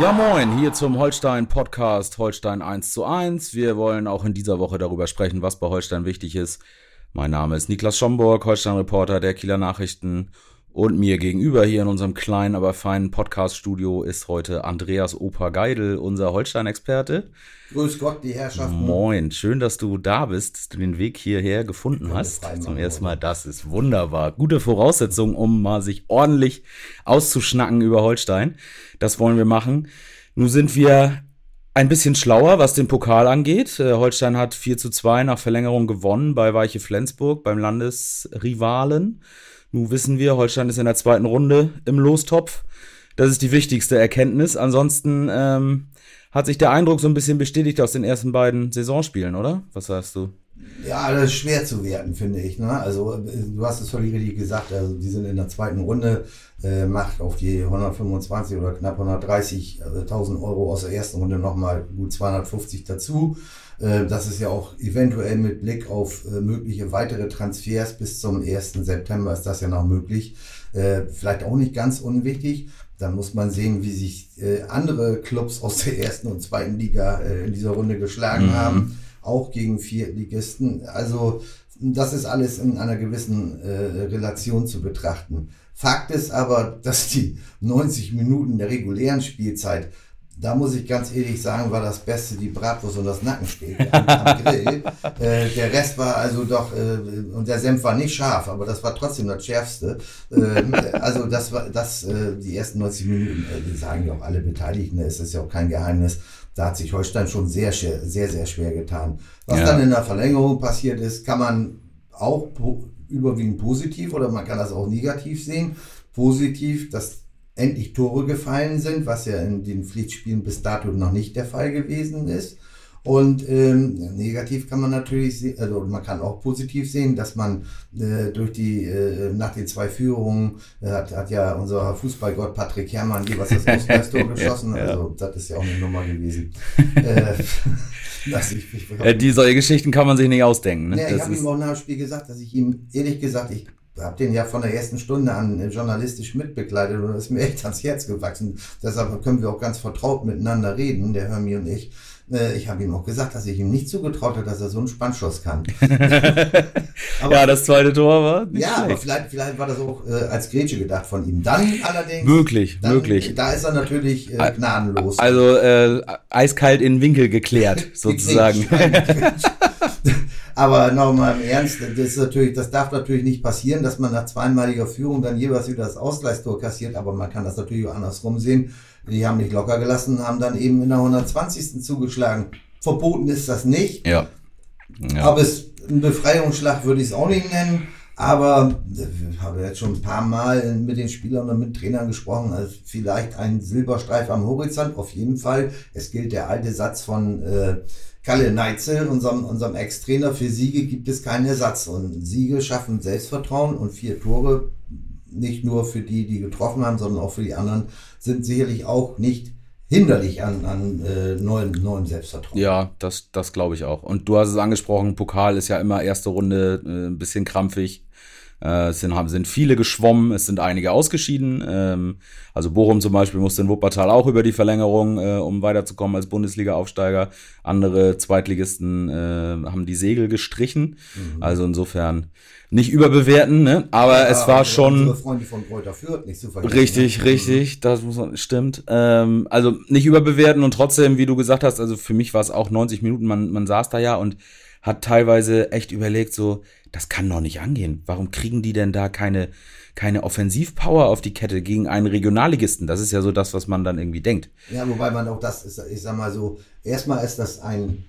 Ja, moin, hier zum Holstein Podcast Holstein 1 zu 1. Wir wollen auch in dieser Woche darüber sprechen, was bei Holstein wichtig ist. Mein Name ist Niklas Schomburg, Holstein-Reporter der Kieler Nachrichten. Und mir gegenüber hier in unserem kleinen, aber feinen Podcast-Studio ist heute Andreas Opa Geidel, unser Holstein-Experte. Grüß Gott, die Herrschaften. Moin, schön, dass du da bist, dass du den Weg hierher gefunden hast. Zum ersten Mal, das ist wunderbar. Gute Voraussetzung, um mal sich ordentlich auszuschnacken über Holstein. Das wollen wir machen. Nun sind wir ein bisschen schlauer, was den Pokal angeht. Äh, Holstein hat 4 zu 2 nach Verlängerung gewonnen bei Weiche Flensburg, beim Landesrivalen. Nun wissen wir, Holstein ist in der zweiten Runde im Lostopf. Das ist die wichtigste Erkenntnis. Ansonsten ähm, hat sich der Eindruck so ein bisschen bestätigt aus den ersten beiden Saisonspielen, oder? Was sagst du? Ja, das ist schwer zu werten, finde ich. Ne? Also du hast es völlig richtig gesagt. Also die sind in der zweiten Runde, äh, macht auf die 125 oder knapp 130.000 Euro aus der ersten Runde nochmal gut 250 dazu. Äh, das ist ja auch eventuell mit Blick auf äh, mögliche weitere Transfers bis zum 1. September ist das ja noch möglich. Äh, vielleicht auch nicht ganz unwichtig. Dann muss man sehen, wie sich andere Clubs aus der ersten und zweiten Liga in dieser Runde geschlagen mhm. haben, auch gegen Viertligisten. Also das ist alles in einer gewissen Relation zu betrachten. Fakt ist aber, dass die 90 Minuten der regulären Spielzeit da muss ich ganz ehrlich sagen, war das Beste die Bratwurst und das Nackensteak am, am Grill. äh, der Rest war also doch, äh, und der Senf war nicht scharf, aber das war trotzdem das Schärfste. Äh, also das war, das, äh, die ersten 90 Minuten, äh, die sagen ja auch alle Beteiligten, es ist ja auch kein Geheimnis, da hat sich Holstein schon sehr, sehr, sehr schwer getan. Was ja. dann in der Verlängerung passiert ist, kann man auch po überwiegend positiv oder man kann das auch negativ sehen. Positiv, dass endlich Tore gefallen sind, was ja in den Pflichtspielen bis dato noch nicht der Fall gewesen ist. Und ähm, negativ kann man natürlich sehen, also man kann auch positiv sehen, dass man äh, durch die, äh, nach den zwei Führungen, äh, hat, hat ja unser Fußballgott Patrick Herrmann jeweils das Ausgleichstor geschossen. ja, Also das ist ja auch eine Nummer gewesen. äh, ich, ich, ich, äh, die solche Geschichten kann man sich nicht ausdenken. Ne? Ja, ich habe ihm auch nach dem Spiel gesagt, dass ich ihm ehrlich gesagt, ich habe den ja von der ersten Stunde an journalistisch mitbegleitet und ist mir echt ans Herz gewachsen. Deshalb können wir auch ganz vertraut miteinander reden, der Hermi und ich. Äh, ich habe ihm auch gesagt, dass ich ihm nicht zugetraut habe, dass er so einen Spannschuss kann. aber, ja, das zweite Tor war. Ja, aber vielleicht, vielleicht war das auch äh, als Grätsche gedacht von ihm. Dann allerdings. Möglich, dann, möglich. Da ist er natürlich äh, gnadenlos. Also äh, eiskalt in den Winkel geklärt, sozusagen. Aber nochmal im Ernst, das, ist natürlich, das darf natürlich nicht passieren, dass man nach zweimaliger Führung dann jeweils wieder das Ausgleichstor kassiert, aber man kann das natürlich auch andersrum sehen. Die haben nicht locker gelassen, haben dann eben in der 120. zugeschlagen. Verboten ist das nicht. Ja. ja. Aber es ein Befreiungsschlag würde ich es auch nicht nennen. Aber ich habe jetzt schon ein paar Mal mit den Spielern und mit Trainern gesprochen. Also vielleicht ein Silberstreif am Horizont, auf jeden Fall. Es gilt der alte Satz von äh, Kalle Neitzel, unserem, unserem Ex-Trainer, für Siege gibt es keinen Ersatz. Und Siege schaffen Selbstvertrauen und vier Tore, nicht nur für die, die getroffen haben, sondern auch für die anderen, sind sicherlich auch nicht hinderlich an, an äh, neuem, neuem Selbstvertrauen. Ja, das, das glaube ich auch. Und du hast es angesprochen, Pokal ist ja immer erste Runde äh, ein bisschen krampfig. Äh, es sind, haben, sind viele geschwommen, es sind einige ausgeschieden. Ähm, also Bochum zum Beispiel musste in Wuppertal auch über die Verlängerung, äh, um weiterzukommen als Bundesliga-Aufsteiger. Andere Zweitligisten äh, haben die Segel gestrichen. Mhm. Also insofern nicht überbewerten, ne? aber ja, es war schon. Freunde von Kräuter Fürth nicht zu vergessen. Richtig, ne? richtig, das muss man, stimmt. Ähm, also nicht überbewerten und trotzdem, wie du gesagt hast, also für mich war es auch 90 Minuten, man, man saß da ja und hat teilweise echt überlegt, so, das kann doch nicht angehen. Warum kriegen die denn da keine, keine Offensivpower auf die Kette gegen einen Regionalligisten? Das ist ja so das, was man dann irgendwie denkt. Ja, wobei man auch das ist, ich sag mal so, erstmal ist das ein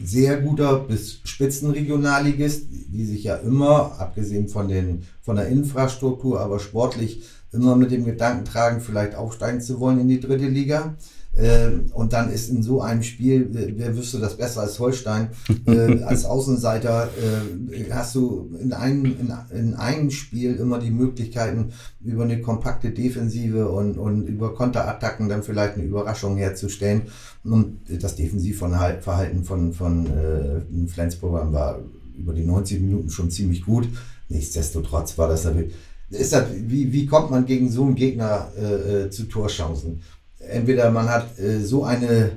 sehr guter bis Spitzenregionalligist, die sich ja immer, abgesehen von den, von der Infrastruktur, aber sportlich immer mit dem Gedanken tragen, vielleicht aufsteigen zu wollen in die dritte Liga. Ähm, und dann ist in so einem Spiel, wer wüsste das besser als Holstein, äh, als Außenseiter äh, hast du in einem, in, in einem Spiel immer die Möglichkeiten, über eine kompakte Defensive und, und über Konterattacken dann vielleicht eine Überraschung herzustellen. Und das Defensivverhalten von, von äh, Flensburg war über die 90 Minuten schon ziemlich gut. Nichtsdestotrotz war das natürlich, ist das, wie, wie kommt man gegen so einen Gegner äh, äh zu Torchancen? Entweder man hat äh, so eine,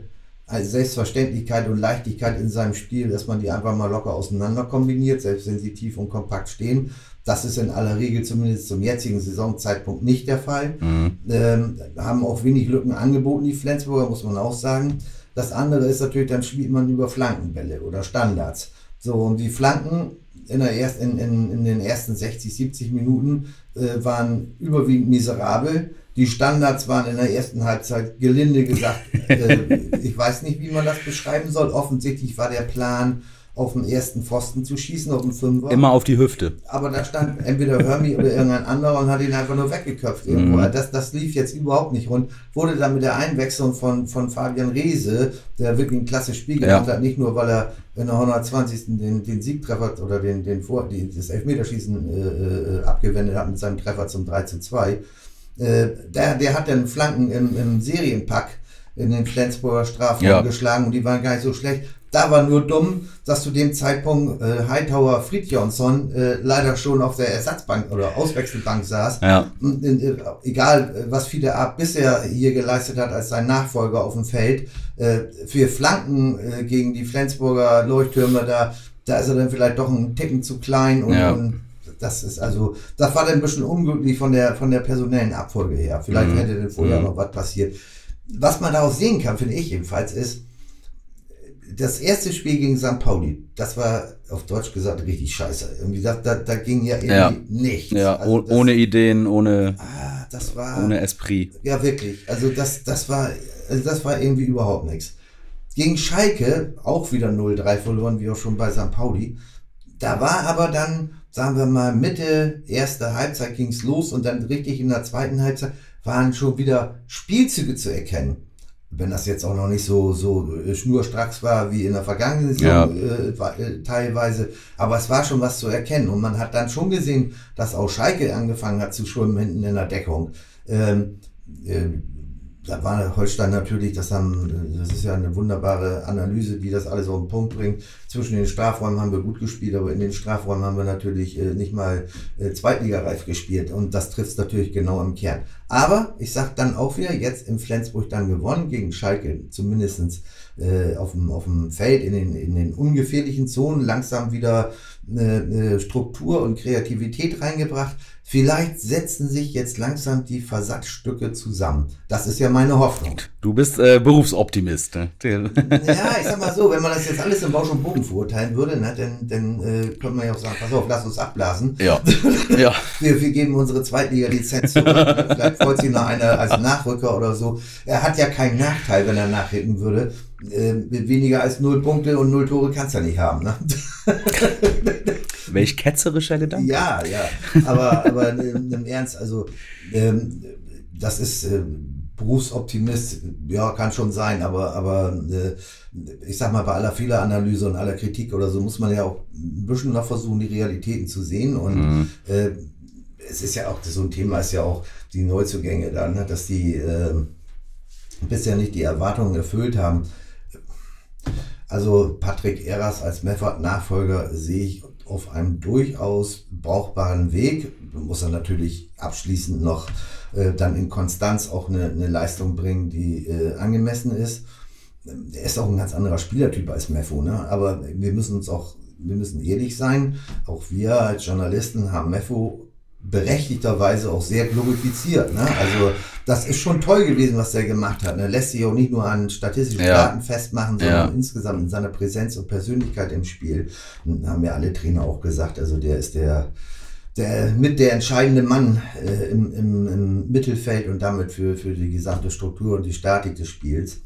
eine Selbstverständlichkeit und Leichtigkeit in seinem Spiel, dass man die einfach mal locker auseinander kombiniert, selbst wenn sie tief und kompakt stehen. Das ist in aller Regel zumindest zum jetzigen Saisonzeitpunkt nicht der Fall. Mhm. Ähm, haben auch wenig Lücken angeboten, die Flensburger, muss man auch sagen. Das andere ist natürlich, dann spielt man über Flankenbälle oder Standards. So, und die Flanken in, der erst, in, in, in den ersten 60, 70 Minuten äh, waren überwiegend miserabel. Die Standards waren in der ersten Halbzeit gelinde gesagt, äh, ich weiß nicht, wie man das beschreiben soll. Offensichtlich war der Plan, auf den ersten Pfosten zu schießen, auf den Fünfer. Immer auf die Hüfte. Aber da stand entweder Hermi oder irgendein anderer und hat ihn einfach nur weggeköpft irgendwo. Mhm. Das, das lief jetzt überhaupt nicht rund. Wurde dann mit der Einwechslung von, von Fabian Reese, der wirklich ein klasse Spiel gemacht ja. hat, nicht nur, weil er in der 120. den, den Siegtreffer oder den, den Vor, die, das Elfmeterschießen äh, äh, abgewendet hat mit seinem Treffer zum 3 zu 2, äh, der, der hat dann Flanken im, im Serienpack in den Flensburger Strafraum ja. geschlagen und die waren gar nicht so schlecht. Da war nur dumm, dass zu dem Zeitpunkt äh, Hightower Fridjonsson äh, leider schon auf der Ersatzbank oder Auswechselbank saß. Ja. Und, äh, egal, äh, was Fide Ab bisher hier geleistet hat als sein Nachfolger auf dem Feld, äh, für Flanken äh, gegen die Flensburger Leuchttürme, da, da ist er dann vielleicht doch ein Ticken zu klein und, ja. und das ist also, das war dann ein bisschen unglücklich von der, von der personellen Abfolge her. Vielleicht mhm. hätte dann vorher mhm. noch was passiert. Was man daraus sehen kann, finde ich jedenfalls, ist, das erste Spiel gegen St. Pauli, das war auf Deutsch gesagt richtig scheiße. Irgendwie da, da, da ging ja irgendwie ja. nichts. Ja, also das, ohne Ideen, ohne, ah, das war, ohne Esprit. Ja, wirklich. Also das, das war, also das war irgendwie überhaupt nichts. Gegen Schalke auch wieder 0-3 verloren, wie auch schon bei St. Pauli. Da war aber dann sagen wir mal, Mitte erster Halbzeit ging's los und dann richtig in der zweiten Halbzeit waren schon wieder Spielzüge zu erkennen. Wenn das jetzt auch noch nicht so, so äh, schnurstracks war wie in der vergangenen Saison ja. äh, äh, teilweise, aber es war schon was zu erkennen und man hat dann schon gesehen, dass auch Schalke angefangen hat zu schwimmen hinten in der Deckung. Ähm, äh, da war Holstein natürlich, das haben, das ist ja eine wunderbare Analyse, die das alles auf den Punkt bringt. Zwischen den Strafräumen haben wir gut gespielt, aber in den Strafräumen haben wir natürlich äh, nicht mal äh, Zweitligareif gespielt und das trifft natürlich genau im Kern. Aber ich sag dann auch wieder, jetzt im Flensburg dann gewonnen gegen Schalke, zumindestens äh, auf, dem, auf dem Feld, in den, in den ungefährlichen Zonen, langsam wieder eine, eine Struktur und Kreativität reingebracht. Vielleicht setzen sich jetzt langsam die Versatzstücke zusammen. Das ist ja meine Hoffnung. Du bist äh, Berufsoptimist. Ne? ja, ich sag mal so, wenn man das jetzt alles im Bausch und Bogen verurteilen würde, ne, dann, dann äh, könnte man ja auch sagen, pass auf, lass uns abblasen. Ja. ja. Wir, wir geben unsere Zweitliga-Lizenz zurück. Vielleicht freut sich noch einer als Nachrücker oder so. Er hat ja keinen Nachteil, wenn er nachrücken würde. Äh, weniger als null Punkte und null Tore kannst du ja nicht haben. Ne? Welch ketzerischer Gedanke. Ja, ja. Aber, aber im Ernst, also ähm, das ist äh, Berufsoptimist, ja, kann schon sein, aber, aber äh, ich sag mal, bei aller Fehleranalyse und aller Kritik oder so muss man ja auch ein bisschen noch versuchen, die Realitäten zu sehen. Und mhm. äh, es ist ja auch, so ein Thema ist ja auch die Neuzugänge dann, ne, dass die äh, bisher nicht die Erwartungen erfüllt haben. Also Patrick Eras als Meffert-Nachfolger sehe ich auf einem durchaus brauchbaren Weg. Muss er natürlich abschließend noch äh, dann in Konstanz auch eine, eine Leistung bringen, die äh, angemessen ist. Er ist auch ein ganz anderer Spielertyp als Meffo, ne? aber wir müssen uns auch, wir müssen ehrlich sein. Auch wir als Journalisten haben Meffo berechtigterweise auch sehr glorifiziert. Ne? Also das ist schon toll gewesen, was der gemacht hat. Er lässt sich auch nicht nur an statistischen ja. Daten festmachen, sondern ja. insgesamt in seiner Präsenz und Persönlichkeit im Spiel. Und haben ja alle Trainer auch gesagt, also der ist der, der mit der entscheidende Mann äh, im, im, im Mittelfeld und damit für, für die gesamte Struktur und die Statik des Spiels.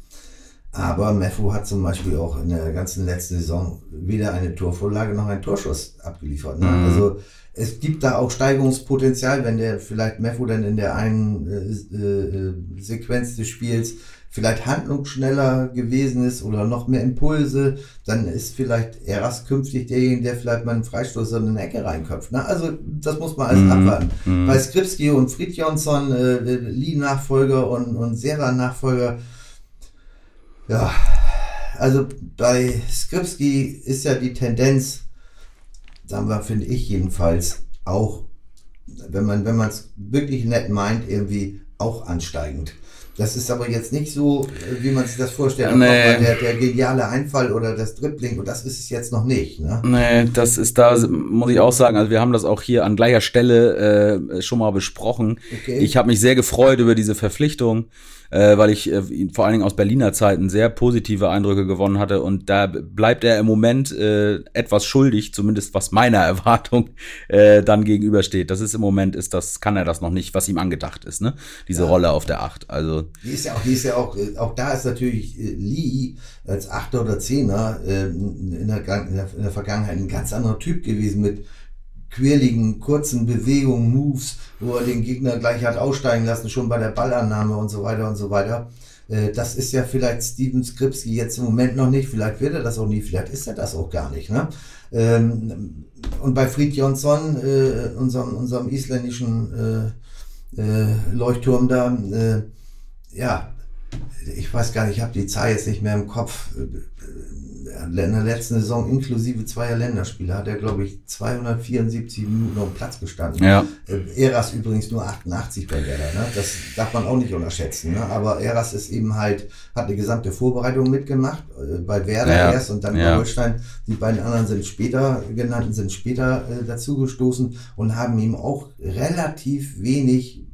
Aber Mefo hat zum Beispiel auch in der ganzen letzten Saison weder eine Torvorlage noch einen Torschuss abgeliefert. Ne? Mhm. Also es gibt da auch Steigerungspotenzial, wenn der vielleicht Mefo dann in der einen äh, äh, Sequenz des Spiels vielleicht handlungsschneller gewesen ist oder noch mehr Impulse, dann ist vielleicht Eras künftig derjenige, der vielleicht mal einen Freistoß in eine Ecke reinköpft. Ne? Also das muss man alles mhm. abwarten. Mhm. Bei Skripski und Fridjonsson, äh, Lee-Nachfolger und, und Sera-Nachfolger, ja, also bei Skripski ist ja die Tendenz, sagen wir, finde ich jedenfalls, auch, wenn man wenn man es wirklich nett meint, irgendwie auch ansteigend. Das ist aber jetzt nicht so, wie man sich das vorstellt. Nee. Der, der geniale Einfall oder das Dribbling und das ist es jetzt noch nicht. Ne? Nee, das ist da, muss ich auch sagen, also wir haben das auch hier an gleicher Stelle äh, schon mal besprochen. Okay. Ich habe mich sehr gefreut über diese Verpflichtung äh, weil ich äh, vor allen Dingen aus Berliner Zeiten sehr positive Eindrücke gewonnen hatte und da bleibt er im Moment äh, etwas schuldig, zumindest was meiner Erwartung äh, dann gegenübersteht. Das ist im Moment ist das kann er das noch nicht, was ihm angedacht ist, ne? Diese ja. Rolle auf der Acht. Also die ist ja auch, die ist ja auch, äh, auch da ist natürlich äh, Lee als Achter oder Zehner äh, in, der, in, der, in der Vergangenheit ein ganz anderer Typ gewesen mit quirligen, kurzen Bewegungen, Moves, wo er den Gegner gleich hat aussteigen lassen, schon bei der Ballannahme und so weiter und so weiter. Äh, das ist ja vielleicht Steven Skripski jetzt im Moment noch nicht, vielleicht wird er das auch nie, vielleicht ist er das auch gar nicht. Ne? Ähm, und bei Fried Jonsson, äh, unserem, unserem isländischen äh, Leuchtturm da, ja, ich weiß gar nicht, ich habe die Zahl jetzt nicht mehr im Kopf in der letzten Saison inklusive zweier Länderspiele hat er, glaube ich, 274 Minuten auf dem Platz gestanden. Ja. Äh, Eras übrigens nur 88 bei Werder. Ne? Das darf man auch nicht unterschätzen. Ne? Aber Eras ist eben halt, hat eine gesamte Vorbereitung mitgemacht, äh, bei Werder ja. erst und dann ja. bei Holstein. Die beiden anderen sind später, genannten sind später äh, dazugestoßen und haben ihm auch relativ wenig,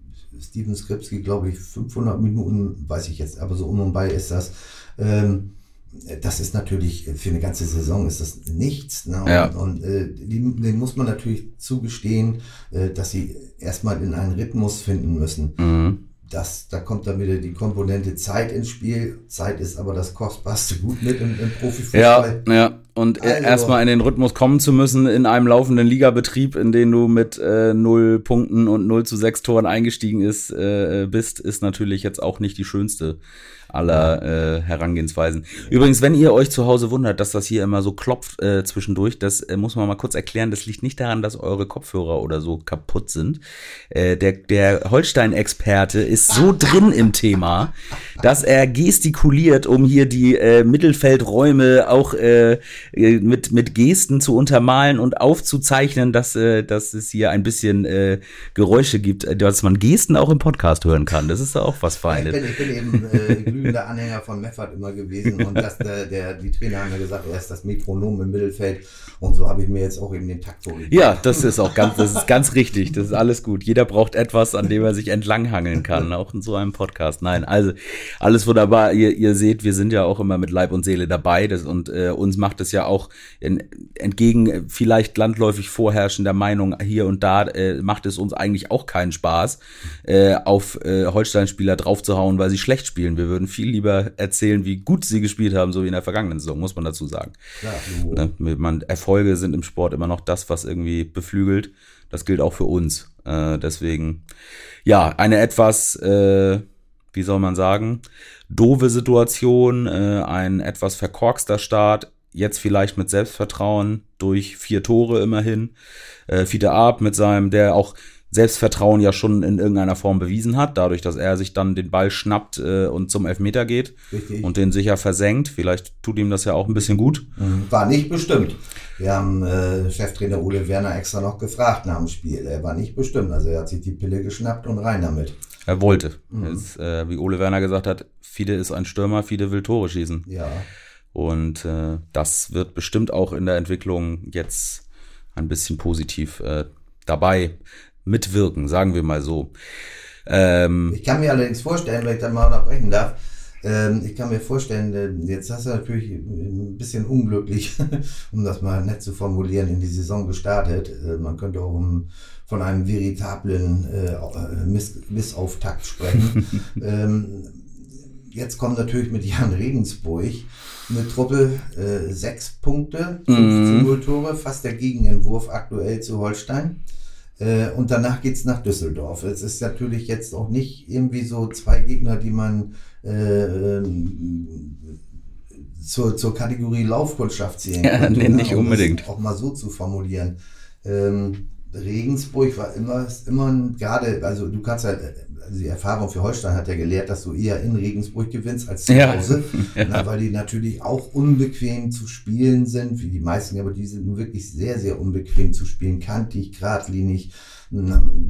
Steven Skripski, glaube ich, 500 Minuten, weiß ich jetzt, aber so um und bei ist das, ähm, das ist natürlich für eine ganze Saison ist das nichts. Ne? Ja. Und, und äh, dem muss man natürlich zugestehen, äh, dass sie erstmal in einen Rhythmus finden müssen. Mhm. Das, da kommt dann wieder die Komponente Zeit ins Spiel. Zeit ist aber das kostbarste Gut mit im, im Profifußball. Ja, ja. Und also. erstmal in den Rhythmus kommen zu müssen in einem laufenden Ligabetrieb, in den du mit äh, 0 Punkten und 0 zu 6 Toren eingestiegen ist, äh, bist, ist natürlich jetzt auch nicht die schönste aller äh, Herangehensweisen. Übrigens, wenn ihr euch zu Hause wundert, dass das hier immer so klopft äh, zwischendurch, das äh, muss man mal kurz erklären. Das liegt nicht daran, dass eure Kopfhörer oder so kaputt sind. Äh, der der Holstein-Experte ist so drin im Thema, dass er gestikuliert, um hier die äh, Mittelfeldräume auch äh, äh mit mit Gesten zu untermalen und aufzuzeichnen, dass äh, dass es hier ein bisschen äh, Geräusche gibt, äh, dass man Gesten auch im Podcast hören kann. Das ist auch was Feines. Ich bin, ich bin eben äh, glühender Anhänger von Meffert immer gewesen und dass der, der, die Trainer haben ja gesagt, er ist das Metronom im Mittelfeld und so habe ich mir jetzt auch eben den Takt vorgegeben. Ja, das ist auch ganz, das ist ganz richtig. Das ist alles gut. Jeder braucht etwas, an dem er sich entlanghangeln kann, auch in so einem Podcast. Nein, also alles wunderbar. Ihr, ihr seht, wir sind ja auch immer mit Leib und Seele dabei das, und äh, uns macht es ja auch in, entgegen vielleicht landläufig vorherrschender Meinung hier und da äh, macht es uns eigentlich auch keinen Spaß, äh, auf äh, Holstein-Spieler draufzuhauen, weil sie schlecht spielen. Wir würden viel lieber erzählen, wie gut sie gespielt haben, so wie in der vergangenen Saison, muss man dazu sagen. Ja, ne, man, Erfolge sind im Sport immer noch das, was irgendwie beflügelt. Das gilt auch für uns. Äh, deswegen, ja, eine etwas, äh, wie soll man sagen, doofe Situation, äh, ein etwas verkorkster Start, jetzt vielleicht mit Selbstvertrauen durch vier Tore immerhin. Äh, Fiete Ab mit seinem, der auch Selbstvertrauen ja schon in irgendeiner Form bewiesen hat, dadurch, dass er sich dann den Ball schnappt äh, und zum Elfmeter geht Richtig. und den sicher versenkt. Vielleicht tut ihm das ja auch ein bisschen gut. Mhm. War nicht bestimmt. Wir haben äh, Cheftrainer Ole Werner extra noch gefragt nach dem Spiel. Er war nicht bestimmt. Also er hat sich die Pille geschnappt und rein damit. Er wollte. Mhm. Ist, äh, wie Ole Werner gesagt hat, Fide ist ein Stürmer, Fide will Tore schießen. Ja. Und äh, das wird bestimmt auch in der Entwicklung jetzt ein bisschen positiv äh, dabei mitwirken, sagen wir mal so. Ähm, ich kann mir allerdings vorstellen, wenn ich dann mal unterbrechen darf, ähm, ich kann mir vorstellen, äh, jetzt hast du natürlich ein bisschen unglücklich, um das mal nett zu formulieren, in die Saison gestartet. Äh, man könnte auch um, von einem veritablen äh, Miss Missauftakt sprechen. ähm, jetzt kommt natürlich mit Jan Regensburg eine Truppe äh, sechs Punkte, 15 mhm. Tore, fast der Gegenentwurf aktuell zu Holstein. Äh, und danach geht's nach Düsseldorf. Es ist natürlich jetzt auch nicht irgendwie so zwei Gegner, die man äh, zur, zur Kategorie Laufkundschaft zählen ja, könnte. Nee, ne? nicht unbedingt. Auch mal so zu formulieren. Ähm, Regensburg war immer, immer gerade, also du kannst halt, also die Erfahrung für Holstein hat ja gelehrt, dass du eher in Regensburg gewinnst als zu Hause, ja. na, weil die natürlich auch unbequem zu spielen sind, wie die meisten, aber die sind wirklich sehr, sehr unbequem zu spielen, kantig, geradlinig,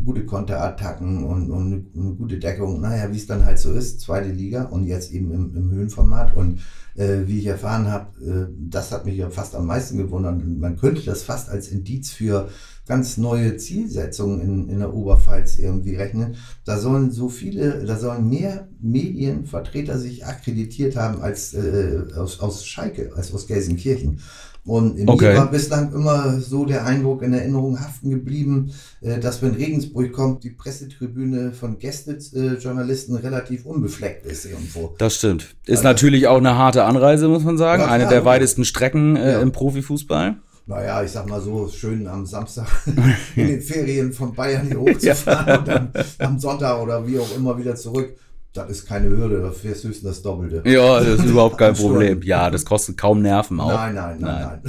gute Konterattacken und, und eine gute Deckung. Naja, wie es dann halt so ist, zweite Liga und jetzt eben im, im Höhenformat und äh, wie ich erfahren habe, äh, das hat mich ja fast am meisten gewundert. Man könnte das fast als Indiz für ganz neue Zielsetzungen in, in der Oberpfalz irgendwie rechnen. Da sollen so viele, da sollen mehr Medienvertreter sich akkreditiert haben als äh, aus, aus Schalke, als aus Gelsenkirchen. Und in okay. mir war bislang immer so der Eindruck in Erinnerung haften geblieben, äh, dass wenn Regensburg kommt, die Pressetribüne von Gästejournalisten relativ unbefleckt ist irgendwo. Das stimmt. Ist also, natürlich auch eine harte Anreise, muss man sagen. Eine der weitesten Strecken äh, ja. im Profifußball naja, ich sag mal so, schön am Samstag in den Ferien von Bayern hier hochzufahren ja. und dann am Sonntag oder wie auch immer wieder zurück. Das ist keine Hürde, da fährst höchstens das Doppelte. Ja, das ist überhaupt kein Problem. Ja, das kostet kaum Nerven auch. Nein, nein, nein,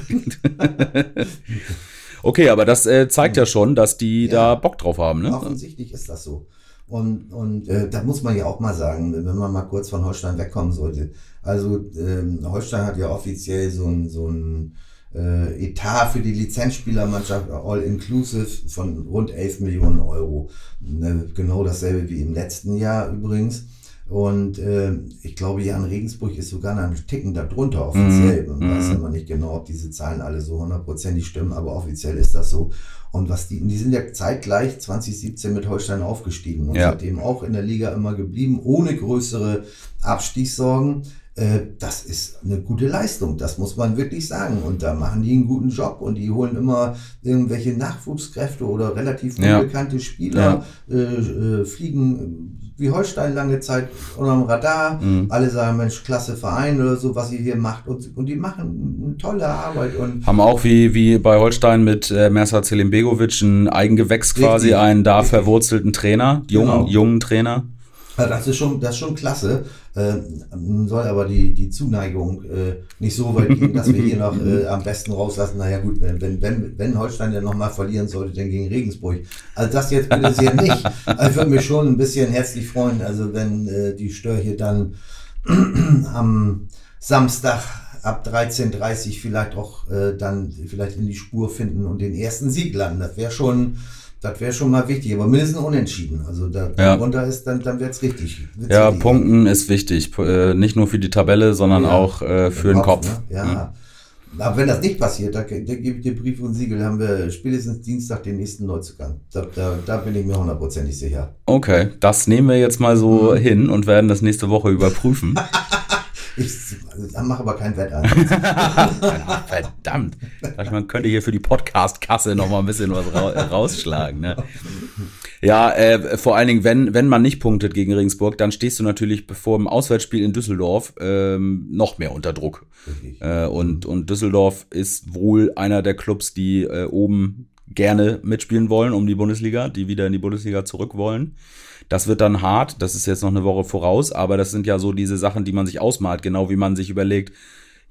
nein. okay, aber das äh, zeigt ja schon, dass die ja, da Bock drauf haben, ne? Offensichtlich ist das so. Und, und äh, da muss man ja auch mal sagen, wenn man mal kurz von Holstein wegkommen sollte. Also ähm, Holstein hat ja offiziell so ein, so ein äh, Etat für die Lizenzspielermannschaft all-inclusive von rund 11 Millionen Euro. Ne, genau dasselbe wie im letzten Jahr übrigens. Und äh, ich glaube, Jan Regensburg ist sogar einen Ticken darunter offiziell. Man mm. weiß ja immer nicht genau, ob diese Zahlen alle so hundertprozentig stimmen, aber offiziell ist das so. Und was die, die sind ja zeitgleich 2017 mit Holstein aufgestiegen und ja. seitdem auch in der Liga immer geblieben, ohne größere Abstiegssorgen. Äh, das ist eine gute Leistung, das muss man wirklich sagen. Und da machen die einen guten Job und die holen immer irgendwelche Nachwuchskräfte oder relativ unbekannte ja. Spieler, ja. Äh, äh, fliegen wie Holstein lange Zeit unterm Radar. Mhm. Alle sagen, Mensch, klasse Verein oder so, was ihr hier macht. Und, und die machen eine tolle Arbeit. Und Haben auch wie, wie bei Holstein mit äh, Mersa Zelimbegovic ein Eigengewächs quasi, richtig, einen da richtig. verwurzelten Trainer, jungen, genau. jungen Trainer. Ja, das ist schon, das ist schon klasse. Äh, soll aber die, die Zuneigung äh, nicht so weit gehen, dass wir hier noch äh, am besten rauslassen. Naja gut, wenn, wenn, wenn Holstein dann nochmal verlieren sollte, dann gegen Regensburg. Also das jetzt bitte sehr nicht. Also ich würde mich schon ein bisschen herzlich freuen, also wenn äh, die Stör dann am Samstag ab 13.30 vielleicht auch äh, dann vielleicht in die Spur finden und den ersten Sieg landen. Das wäre schon das wäre schon mal wichtig, aber mindestens unentschieden. Also da ja. runter ist, dann, dann wird's richtig. Wird's ja. Punkten ist wichtig. Äh, nicht nur für die Tabelle, sondern ja, auch äh, für den Kopf. Kopf. Ne? Ja. Mhm. Aber wenn das nicht passiert, da, da gebe ich dir Brief und Siegel, haben wir spätestens Dienstag den nächsten Neuzugang. Da, da, da bin ich mir hundertprozentig sicher. Okay, das nehmen wir jetzt mal so mhm. hin und werden das nächste Woche überprüfen. Ich mache aber kein Wett an. Verdammt. Man könnte hier für die Podcast-Kasse noch mal ein bisschen was ra rausschlagen. Ne? Ja, äh, vor allen Dingen, wenn, wenn man nicht punktet gegen Regensburg, dann stehst du natürlich vor dem Auswärtsspiel in Düsseldorf ähm, noch mehr unter Druck. Äh, und, und Düsseldorf ist wohl einer der Clubs, die äh, oben gerne mitspielen wollen um die Bundesliga, die wieder in die Bundesliga zurück wollen. Das wird dann hart, das ist jetzt noch eine Woche voraus, aber das sind ja so diese Sachen, die man sich ausmalt, genau wie man sich überlegt,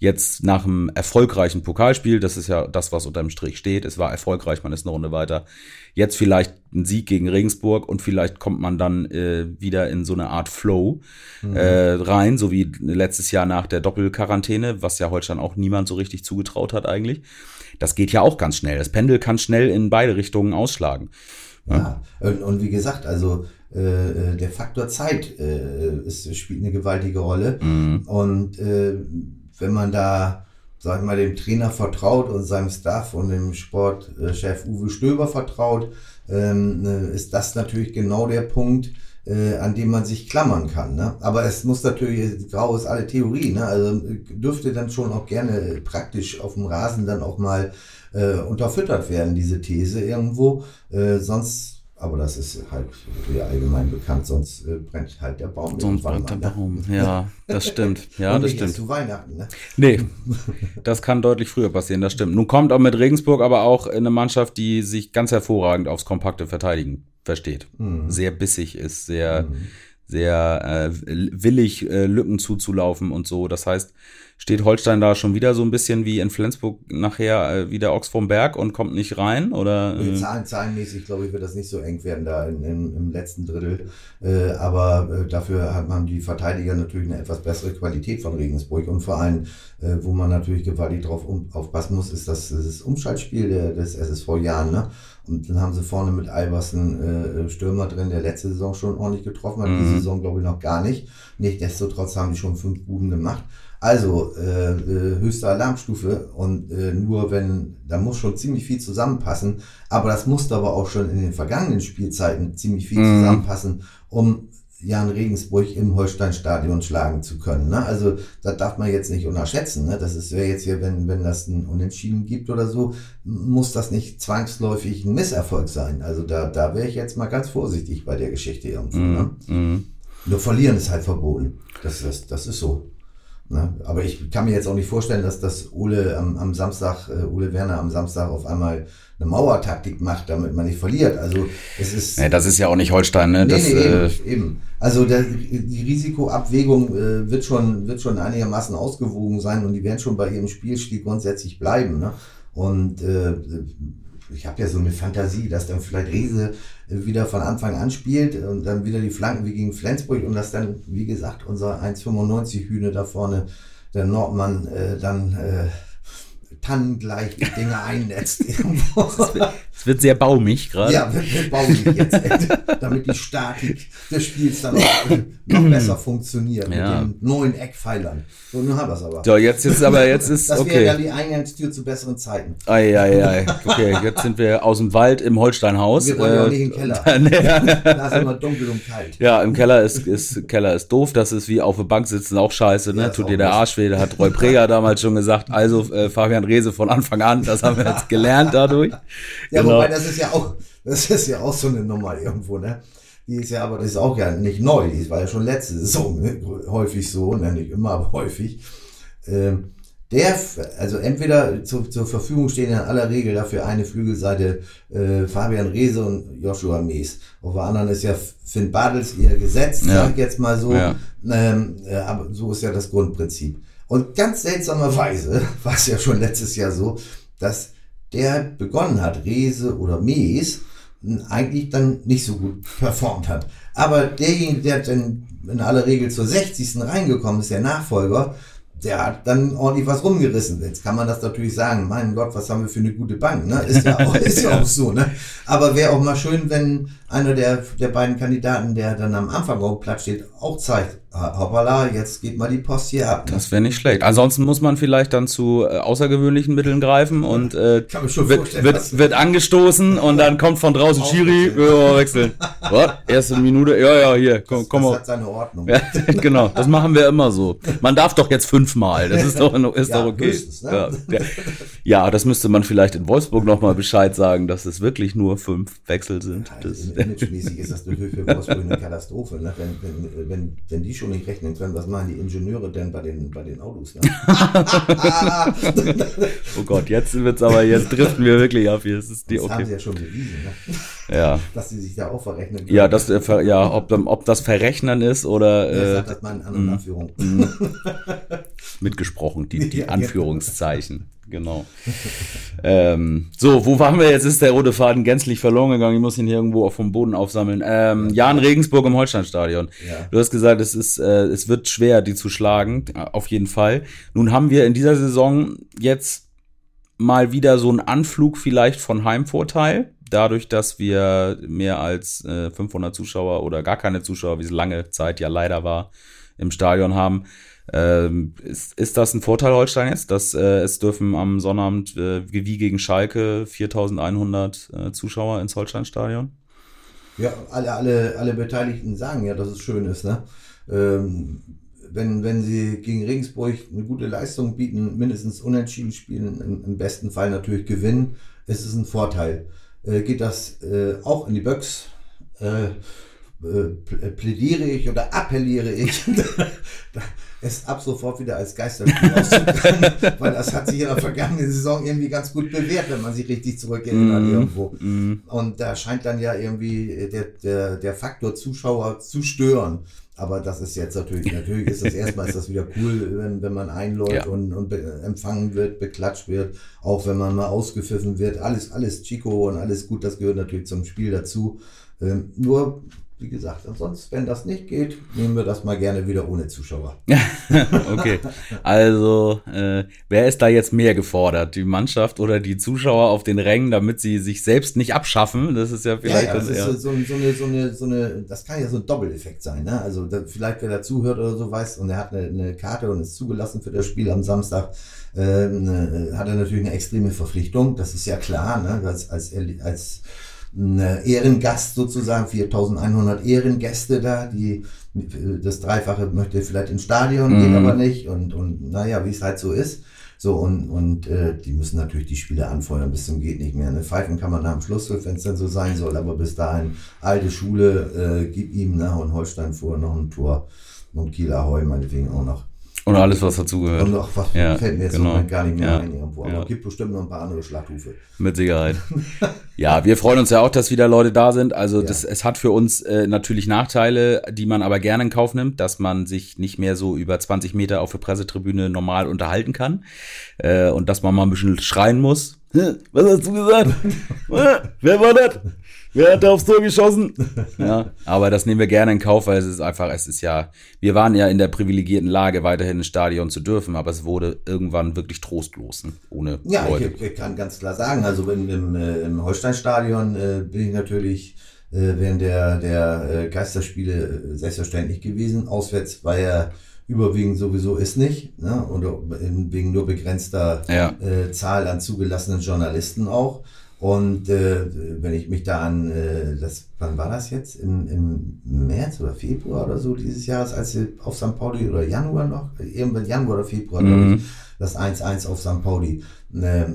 jetzt nach einem erfolgreichen Pokalspiel, das ist ja das, was unterm Strich steht, es war erfolgreich, man ist eine Runde weiter, jetzt vielleicht ein Sieg gegen Regensburg und vielleicht kommt man dann äh, wieder in so eine Art Flow mhm. äh, rein, so wie letztes Jahr nach der Doppelquarantäne, was ja Holstein auch niemand so richtig zugetraut hat eigentlich. Das geht ja auch ganz schnell. Das Pendel kann schnell in beide Richtungen ausschlagen. Ja, ja. Und, und wie gesagt, also äh, äh, der Faktor Zeit äh, ist, spielt eine gewaltige Rolle. Mhm. Und äh, wenn man da, sag ich mal, dem Trainer vertraut und seinem Staff und dem Sportchef Uwe Stöber vertraut, ähm, äh, ist das natürlich genau der Punkt, äh, an dem man sich klammern kann. Ne? Aber es muss natürlich, grau ist alle Theorie, ne? also dürfte dann schon auch gerne praktisch auf dem Rasen dann auch mal äh, unterfüttert werden, diese These irgendwo. Äh, sonst Aber das ist halt allgemein bekannt, sonst äh, brennt halt der Baum. Sonst brennt der ne? Baum, ja, das stimmt. Ja, das stimmt. zu Weihnachten, ne? Nee, das kann deutlich früher passieren, das stimmt. Nun kommt auch mit Regensburg aber auch eine Mannschaft, die sich ganz hervorragend aufs kompakte Verteidigen versteht. Mhm. Sehr bissig ist, sehr, sehr äh, willig, äh, Lücken zuzulaufen und so. Das heißt, steht Holstein da schon wieder so ein bisschen wie in Flensburg nachher äh, wie der Ochs vom Berg und kommt nicht rein? Oder? Äh, Zahlen, zahlenmäßig, glaube ich, wird das nicht so eng werden da in, in, im letzten Drittel. Äh, aber äh, dafür hat man die Verteidiger natürlich eine etwas bessere Qualität von Regensburg. Und vor allem, äh, wo man natürlich gewaltig drauf um, aufpassen muss, ist das, das Umschaltspiel der, des SSV Jahren. Ne? Und dann haben sie vorne mit Albers einen äh, Stürmer drin, der letzte Saison schon ordentlich getroffen hat. Mhm. Diese Saison, glaube ich, noch gar nicht. Nichtsdestotrotz haben die schon fünf Buden gemacht. Also äh, äh, höchste Alarmstufe und äh, nur wenn, da muss schon ziemlich viel zusammenpassen, aber das musste aber auch schon in den vergangenen Spielzeiten ziemlich viel Mhm. zusammenpassen, um Jan Regensburg im Holsteinstadion schlagen zu können. Ne? Also das darf man jetzt nicht unterschätzen. Ne? Das ist ja jetzt hier, wenn, wenn das ein Unentschieden gibt oder so, muss das nicht zwangsläufig ein Misserfolg sein. Also da, da wäre ich jetzt mal ganz vorsichtig bei der Geschichte irgendwo. Ne? mm, mm. Nur verlieren ist halt verboten. Das, das, das ist so. Ne? Aber ich kann mir jetzt auch nicht vorstellen, dass das Ole am, am Samstag, äh, Ole Werner am Samstag auf einmal eine Mauertaktik macht, damit man nicht verliert. Also es ist. Nee, das ist ja auch nicht Holstein, ne? Nee, Das, nee, äh, eben, eben. Also der, die Risikoabwägung äh, wird, schon, wird schon einigermaßen ausgewogen sein und die werden schon bei ihrem Spielstil grundsätzlich bleiben. Ne? Und äh, ich habe ja so eine Fantasie, dass dann vielleicht Riese äh, wieder von Anfang an spielt und dann wieder die Flanken wie gegen Flensburg und dass dann, wie gesagt, unser 1,95 Hühne da vorne, der Nordmann, äh, dann äh, tannengleich die Dinge einnetzt. irgendwo. Es wird sehr baumig gerade. Ja, wir, wir bauen die jetzt, damit die Statik des Spiels dann auch, äh, noch besser funktioniert Ja. mit den neuen Eckpfeilern. So, nun haben wir es aber. So, jetzt ist aber jetzt ist das wäre ja okay. die Eingangstür zu besseren Zeiten. Ei, ei, ei. Okay, jetzt sind wir aus dem Wald im Holsteinhaus. Wir wollen ja auch Äh, nicht in den Keller. Da ist immer dunkel und kalt. Ja, im Keller ist, ist Keller ist doof. Das ist wie auf der Bank sitzen auch scheiße. Ne? Ja, Tut dir der. Arsch weh. Da hat Roy Preger damals schon gesagt. Also äh, Fabian Rehse von Anfang an. Das haben wir jetzt gelernt dadurch. Ja, Genau. Wobei das ist ja auch, das ist ja auch so eine Nummer irgendwo, ne? Die ist ja aber, das ist auch ja nicht neu, die war ja schon letzte Saison ne? häufig so, ne? nicht immer, aber häufig. Ähm, der, also entweder zu, zur Verfügung stehen in aller Regel dafür eine Flügelseite äh, Fabian Rehse und Joshua Mees. Auf der anderen ist ja Finn Bartels eher gesetzt, Ja. sag ich jetzt mal so. Ja. Ähm, äh, aber so ist ja das Grundprinzip. Und ganz seltsamerweise war es ja schon letztes Jahr so, dass der begonnen hat, Rese oder Mees, eigentlich dann nicht so gut performt hat. Aber derjenige, der dann in aller Regel zur 60. reingekommen ist, der Nachfolger, der hat dann ordentlich was rumgerissen. Jetzt kann man das natürlich sagen, mein Gott, was haben wir für eine gute Bank, ne? Ist ja auch, ist ja auch so, ne? Aber wäre auch mal schön, wenn einer der, der beiden Kandidaten, der dann am Anfang auf Platz steht, auch zeigt, hoppala, jetzt geht mal die Post hier ab. Ne? Das wäre nicht schlecht. Ansonsten muss man vielleicht dann zu äh, außergewöhnlichen Mitteln greifen und äh, wird, wird, wird angestoßen und dann kommt von draußen Schiri, ja, wechseln. Was? Erste Minute, ja, ja, hier, komm, das, komm das mal. hat seine Ordnung. Ja, genau, das machen wir immer so. Man darf doch jetzt fünfmal, das ist doch, ist Ja, doch okay. höchstens, ne? ja, ja. ja, das müsste man vielleicht in Wolfsburg nochmal Bescheid sagen, dass es wirklich nur fünf Wechsel sind. Das, Also imagemäßig ist das natürlich für Wolfsburg eine Katastrophe. Ne? Wenn, wenn, wenn, wenn die schon nicht rechnen können, was machen die Ingenieure denn bei den, bei den Autos? Ne? oh Gott, jetzt wird's aber, jetzt driften wir wirklich ab hier. Das ist die, Das haben sie ja schon bewiesen, ne? Ja. dass sie sich da auch verrechnen können. Ja, das, äh, ja, ob, dann- ob das Verrechnen ist oder äh, sagt das mal in anderen Anführungen? mitgesprochen, die, die Ja, Anführungszeichen. Genau. ähm, so, wo waren wir jetzt? Ist der rote Faden gänzlich verloren gegangen. Ich muss ihn hier irgendwo auf vom Boden aufsammeln. Ähm, Jan Regensburg im Holsteinstadion. Ja. Du hast gesagt, es ist, äh, es wird schwer, die zu schlagen. Auf jeden Fall. Nun haben wir in dieser Saison jetzt mal wieder so einen Anflug vielleicht von Heimvorteil. Dadurch, dass wir mehr als äh, 500 Zuschauer oder gar keine Zuschauer, wie es lange Zeit ja leider war, im Stadion haben. Ähm, ist, ist das ein Vorteil Holstein jetzt, dass äh, es dürfen am Sonnabend äh, wie gegen Schalke 4100 äh, Zuschauer ins Holsteinstadion? Ja, alle, alle, alle Beteiligten sagen ja, dass es schön ist. Ne? Ähm, wenn, wenn sie gegen Regensburg eine gute Leistung bieten, mindestens unentschieden spielen, im, im besten Fall natürlich gewinnen, ist es ein Vorteil. äh, geht das äh, auch in die Böcks. Äh, äh, plädiere ich oder appelliere ich, es ab sofort wieder als Geisterspiel auszukommen, weil das hat sich in der vergangenen Saison irgendwie ganz gut bewährt, wenn man sich richtig zurückerinnert mm, irgendwo. Mm. Und da scheint dann ja irgendwie der, der, der Faktor Zuschauer zu stören. Aber das ist jetzt natürlich, natürlich ist das erstmal ist das wieder cool, wenn, wenn man einläuft ja. und, und empfangen wird, beklatscht wird, auch wenn man mal ausgepfiffen wird. Alles, alles Chico und alles gut, das gehört natürlich zum Spiel dazu. Ähm, nur wie gesagt, ansonsten, wenn das nicht geht, nehmen wir das mal gerne wieder ohne Zuschauer. okay, also äh, wer ist da jetzt mehr gefordert? Die Mannschaft oder die Zuschauer auf den Rängen, damit sie sich selbst nicht abschaffen? Das ist ja vielleicht ja, ja, das, ist so, so, so, eine, so, eine, so eine, das kann ja so ein Doppeleffekt sein. Ne? Also da, vielleicht wer dazuhört oder so weiß und er hat eine, eine Karte und ist zugelassen für das Spiel am Samstag, äh, hat er natürlich eine extreme Verpflichtung. Das ist ja klar, ne? als, als, als ein Ehrengast sozusagen, 4100 Ehrengäste da, die das Dreifache möchte vielleicht ins Stadion, mhm. geht aber nicht und, und naja, wie es halt so ist. So, und, und äh, die müssen natürlich die Spiele anfeuern, bis zum geht nicht mehr. Ne? Pfeifen kann man nach dem Schluss, wenn es dann so sein soll, aber bis dahin, alte Schule, äh, gib ihm nach und Holstein vor noch ein Tor und Kieler Heu meinetwegen auch noch. Und alles, was dazugehört. Und noch was ja, fällt mir jetzt genau. gar nicht mehr ja, ein irgendwo. Aber ja. gibt bestimmt noch ein paar andere Schlachthufe. Mit Sicherheit. ja, wir freuen uns ja auch, dass wieder Leute da sind. Also ja. das, es hat für uns äh, natürlich Nachteile, die man aber gerne in Kauf nimmt, dass man sich nicht mehr so über 20 Meter auf der Pressetribüne normal unterhalten kann. Äh, und dass man mal ein bisschen schreien muss. Was hast du gesagt? Wer war das? Wer hat da aufs Tor geschossen? Ja, aber das nehmen wir gerne in Kauf, weil es ist einfach, es ist ja, wir waren ja in der privilegierten Lage, weiterhin ins Stadion zu dürfen, aber es wurde irgendwann wirklich trostlos, ne? ohne Ja, ich, ich, kann ganz klar sagen, also im, im, äh, im Holstein-Stadion äh, bin ich natürlich äh, während der, der äh, Geisterspiele äh, selbstverständlich gewesen. Auswärts war ja überwiegend sowieso ist nicht, ne? oder wegen nur begrenzter ja. äh, Zahl an zugelassenen Journalisten auch. Und äh, wenn ich mich da an, äh, das, wann war das jetzt? Im, Im März oder Februar oder so dieses Jahres, als sie auf St. Pauli oder Januar noch, irgendwann Januar oder Februar, mhm. ich, das 1-1 auf St. Pauli. Äh, äh,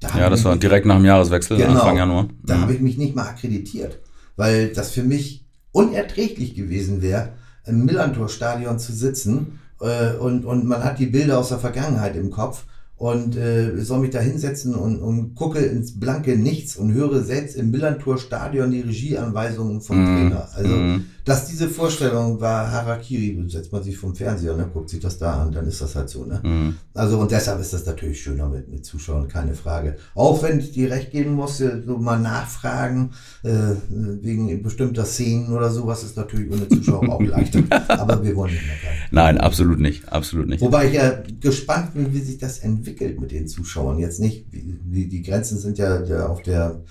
da ja, das war direkt nach dem Jahreswechsel, genau, Anfang Januar. Mhm. Da habe ich mich nicht mal akkreditiert, weil das für mich unerträglich gewesen wäre, im Millantor-Stadion zu sitzen äh, und, und man hat die Bilder aus der Vergangenheit im Kopf und äh, soll mich da hinsetzen und, und gucke ins blanke Nichts und höre selbst im Millantor Stadion die Regieanweisungen vom mm. Trainer. Also mm. Dass diese Vorstellung war Harakiri, setzt man sich vom Fernseher, ne, guckt sich das da an, dann ist das halt so. Ne? Mm. Also und deshalb ist das natürlich schöner mit, mit Zuschauern, keine Frage. Auch wenn ich dir recht geben musste, so mal nachfragen äh, wegen bestimmter Szenen oder sowas ist natürlich ohne Zuschauer auch leichter. Aber wir wollen nicht mehr. Nein, absolut nicht, absolut nicht. Wobei ich ja gespannt bin, wie sich das entwickelt mit den Zuschauern. Jetzt nicht, die, die Grenzen sind ja auf der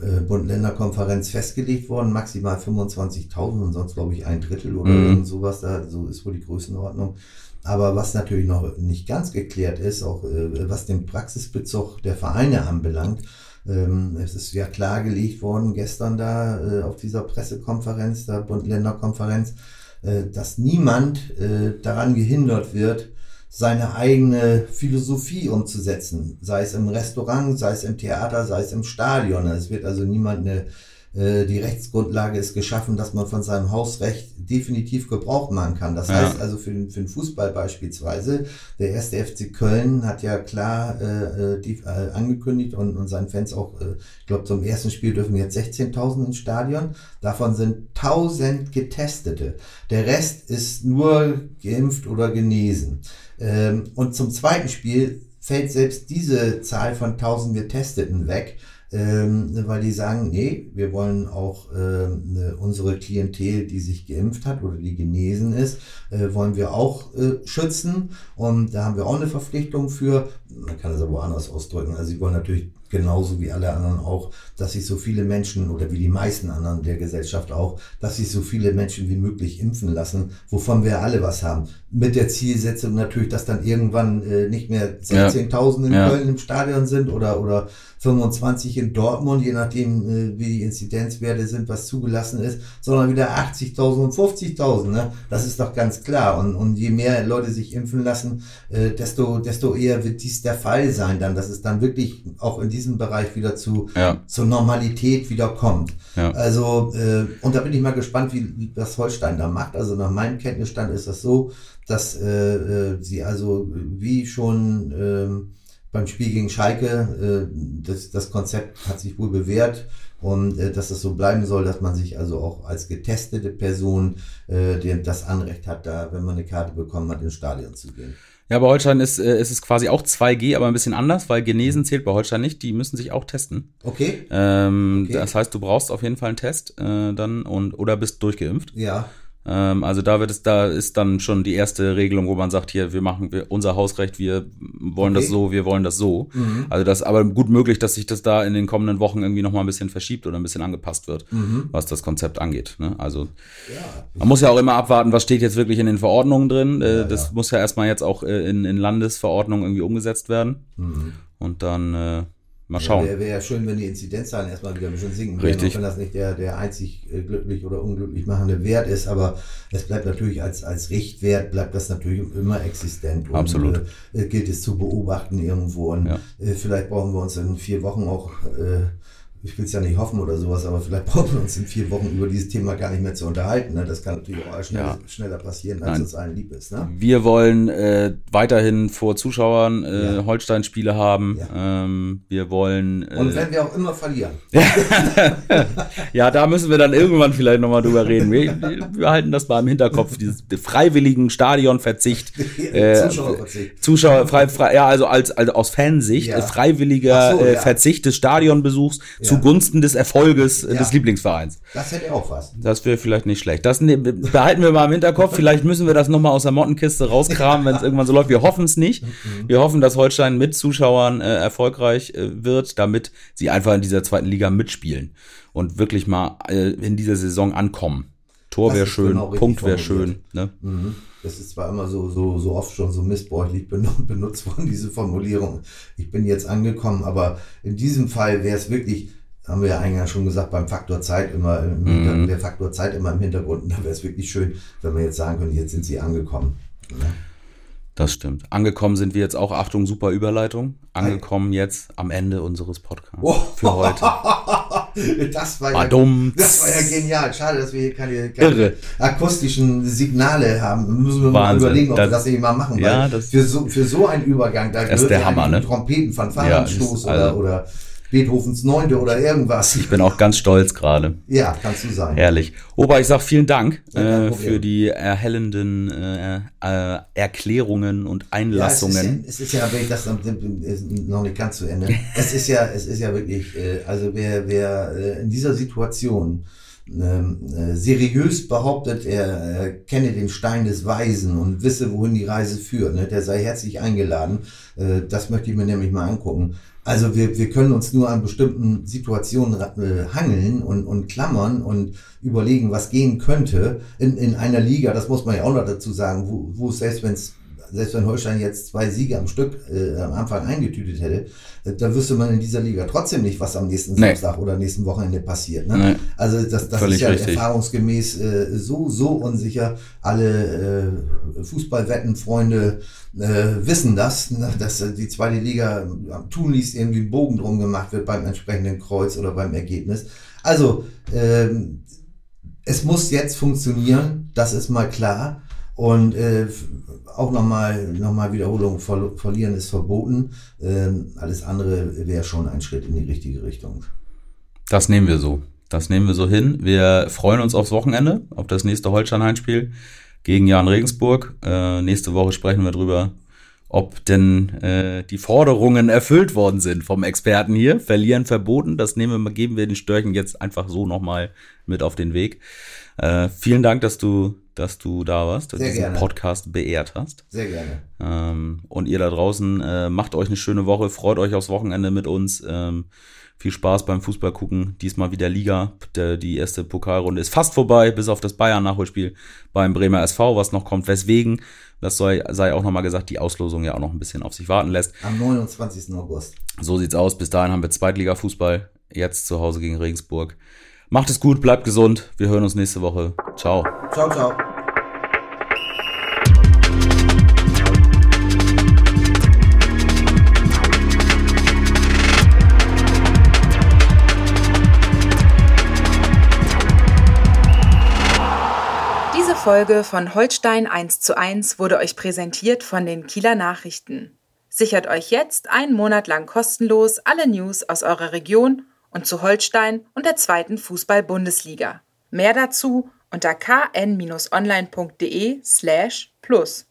äh, Bund-Länder-Konferenz festgelegt worden, maximal 25.000 und sonst glaube ich ein Drittel oder mhm. sowas, da, so ist wohl die Größenordnung. Aber was natürlich noch nicht ganz geklärt ist, auch äh, was den Praxisbezug der Vereine anbelangt, ähm, es ist ja klargelegt worden gestern da äh, auf dieser Pressekonferenz, der Bund-Länder-Konferenz, äh, dass niemand äh, daran gehindert wird, seine eigene Philosophie umzusetzen, sei es im Restaurant, sei es im Theater, sei es im Stadion. Es wird also niemand eine, äh, die Rechtsgrundlage ist geschaffen, dass man von seinem Hausrecht definitiv Gebrauch machen kann. Das ja. heißt also für, für den Fußball beispielsweise, der erste FC Köln hat ja klar äh, äh die, äh, angekündigt und, und seinen Fans auch, äh, ich glaube zum ersten Spiel dürfen jetzt 16.000 ins Stadion. Davon sind 1000 Getestete. Der Rest ist nur geimpft oder genesen. Ähm, und zum zweiten Spiel fällt selbst diese Zahl von 1000 Getesteten weg, ähm, weil die sagen, nee, wir wollen auch ähm, ne, unsere Klientel, die sich geimpft hat oder die genesen ist, äh, wollen wir auch äh, schützen. Und da haben wir auch eine Verpflichtung für. Man kann es aber woanders ausdrücken. Also sie wollen natürlich genauso wie alle anderen auch, dass sich so viele Menschen oder wie die meisten anderen der Gesellschaft auch, dass sich so viele Menschen wie möglich impfen lassen, wovon wir alle was haben. Mit der Zielsetzung natürlich, dass dann irgendwann äh, nicht mehr 16.000 in ja. Köln im Stadion sind oder, oder 25 nicht in Dortmund, je nachdem, äh, wie die Inzidenzwerte sind, was zugelassen ist, sondern wieder 80.000 und 50.000. Ne? Das ist doch ganz klar. Und, und je mehr Leute sich impfen lassen, äh, desto, desto eher wird dies der Fall sein, dann, dass es dann wirklich auch in diesem Bereich wieder zu, Ja. zur Normalität wieder kommt. Ja. Also, äh, und da bin ich mal gespannt, wie, wie das Holstein da macht. Also nach meinem Kenntnisstand ist das so, dass äh, äh, sie also wie schon ähm, beim Spiel gegen Schalke, äh, das, das Konzept hat sich wohl bewährt und äh, dass das so bleiben soll, dass man sich also auch als getestete Person äh, das Anrecht hat, da, wenn man eine Karte bekommen hat, ins Stadion zu gehen. Ja, bei Holstein ist, äh, ist es quasi auch 2G, aber ein bisschen anders, weil Genesen zählt bei Holstein nicht. Die müssen sich auch testen. Okay? Ähm, Okay. Das heißt, du brauchst auf jeden Fall einen Test äh, dann und oder bist durchgeimpft. Ja. Ähm, also da wird es, da ist dann schon die erste Regelung, wo man sagt, hier, wir machen wir, unser Hausrecht, wir wollen das Okay. so, wir wollen das so. Mhm. Also das ist aber gut möglich, dass sich das da in den kommenden Wochen irgendwie nochmal ein bisschen verschiebt oder ein bisschen angepasst wird, Mhm. was das Konzept angeht. Ne? Also Ja. man muss ja auch immer abwarten, was steht jetzt wirklich in den Verordnungen drin. Äh, Ja, das ja. muss ja erstmal jetzt auch äh, in, in Landesverordnungen irgendwie umgesetzt werden. Mhm. Und dann mal Ja, schauen. Wäre wär ja schön, wenn die Inzidenzzahlen erstmal wieder ein bisschen sinken Richtig. auch wenn das nicht der, der einzig äh, glücklich oder unglücklich machende Wert ist, aber es bleibt natürlich als, als Richtwert, bleibt das natürlich immer existent. Und, Absolut. Äh, äh, gilt es zu beobachten irgendwo. Und Ja. äh, vielleicht brauchen wir uns in vier Wochen auch, äh, ich will es ja nicht hoffen oder sowas, aber vielleicht brauchen wir uns in vier Wochen über dieses Thema gar nicht mehr zu unterhalten. Ne? Das kann natürlich auch schnell, Ja. schneller passieren, als Nein. uns allen lieb ist. Ne? Wir wollen äh, weiterhin vor Zuschauern äh, Ja. Holstein-Spiele haben. Ja. Ähm, wir wollen. Äh, Und wenn wir auch immer verlieren. ja, da müssen wir dann irgendwann vielleicht nochmal drüber reden. Wir, wir halten das mal im Hinterkopf, dieses freiwilligen Stadionverzicht. Äh, Zuschauerverzicht. Zuschauer, frei, frei, ja, also als, also aus Fansicht, freiwilliger so, äh. Verzicht des Stadionbesuchs. Zugunsten des Erfolges äh, Ja. des Lieblingsvereins. Das hätte auch was. Das wäre vielleicht nicht schlecht. Das ne, behalten wir mal im Hinterkopf. Vielleicht müssen wir das nochmal aus der Mottenkiste rauskramen, wenn es irgendwann so läuft. Wir hoffen es nicht. Wir hoffen, dass Holstein mit Zuschauern äh, erfolgreich äh, wird, damit sie einfach in dieser zweiten Liga mitspielen und wirklich mal äh, in dieser Saison ankommen. Tor wäre schön, genau Punkt wäre schön. Ne? Mhm. Das ist zwar immer so, so, so oft schon so missbräuchlich benu- benutzt worden, diese Formulierung. Ich bin jetzt angekommen, aber in diesem Fall wäre es wirklich, haben wir ja eingangs schon gesagt, beim Faktor Zeit immer, im Mhm. Hintergrund, der Faktor Zeit immer im Hintergrund. Und da wäre es wirklich schön, wenn wir jetzt sagen können, jetzt sind sie angekommen. Ja. Das stimmt. Angekommen sind wir jetzt auch, Achtung, super Überleitung. Angekommen jetzt am Ende unseres Podcasts Oh. für heute. Das war, ja, Badum. das war ja genial. Schade, dass wir hier keine, keine Irre. akustischen Signale haben. Müssen wir mal überlegen, ob wir Das- das nicht mal machen. Ja, weil das- für, so, für so einen Übergang, da Das ist der ja Hammer, ne? Trompeten, Ja, Fanfarenstoß das ist- oder, also- oder Beethovens Neunte oder irgendwas. Ich bin auch ganz stolz gerade. Ja, kannst du sein. Herrlich. Opa, ich sag vielen Dank Ja, äh, für die erhellenden äh, äh, Erklärungen und Ja, es, ist ja, Einlassungen. es ist ja, wenn ich das ist noch nicht ganz zu Ende. Es ist ja, es ist ja wirklich, äh, also wer, wer äh, in dieser Situation ähm, äh, seriös behauptet, er, er kenne den Stein des Weisen und wisse, wohin die Reise führt, ne, der sei herzlich eingeladen. Äh, das möchte ich mir nämlich mal angucken. Also wir, wir können uns nur an bestimmten Situationen äh, hangeln und, und klammern und überlegen, was gehen könnte in, in einer Liga, das muss man ja auch noch dazu sagen, wo, wo selbst wenn es selbst wenn Holstein jetzt zwei Siege am Stück äh, am Anfang eingetütet hätte, äh, da wüsste man in dieser Liga trotzdem nicht, was am nächsten Nee. Samstag oder nächsten Wochenende passiert. Ne? Nee. Also das, das Völlig ist ja richtig. erfahrungsgemäß äh, so, so unsicher. Alle äh, Fußballwettenfreunde äh, wissen das, ne? dass äh, die zweite Liga am tunlichst irgendwie ein Bogen drum gemacht wird beim entsprechenden Kreuz oder beim Ergebnis. Also ähm, es muss jetzt funktionieren, das ist mal klar. Und äh, auch nochmal noch mal Wiederholung, ver verlieren ist verboten. Ähm, alles andere wäre schon ein Schritt in die richtige Richtung. Das nehmen wir so. Das nehmen wir so hin. Wir freuen uns aufs Wochenende, auf das nächste Holstein-Heimspiel gegen Jan Regensburg. Äh, nächste Woche sprechen wir drüber, ob denn äh, die Forderungen erfüllt worden sind vom Experten hier. Verlieren verboten. Das nehmen wir, geben wir den Störchen jetzt einfach so nochmal mit auf den Weg. Äh, vielen Dank, dass du dass du da warst, Sehr diesen gerne. Podcast beehrt hast. Sehr gerne. Ähm, und ihr da draußen, äh, macht euch eine schöne Woche, freut euch aufs Wochenende mit uns. Ähm, viel Spaß beim Fußball gucken. Diesmal wieder Liga. Der, die erste Pokalrunde ist fast vorbei, bis auf das Bayern-Nachholspiel beim Bremer SV, was noch kommt. Weswegen, das sei, sei auch nochmal gesagt, die Auslosung ja auch noch ein bisschen auf sich warten lässt. Am 29. August. So sieht's aus. Bis dahin haben wir Zweitliga-Fußball. Jetzt zu Hause gegen Regensburg. Macht es gut, bleibt gesund. Wir hören uns nächste Woche. Ciao. Ciao, ciao. Diese Folge von Holstein 1 zu 1 wurde euch präsentiert von den Kieler Nachrichten. Sichert euch jetzt einen Monat lang kostenlos alle News aus eurer Region und zu Holstein und der zweiten Fußball-Bundesliga. Mehr dazu unter kn-online.de slash plus.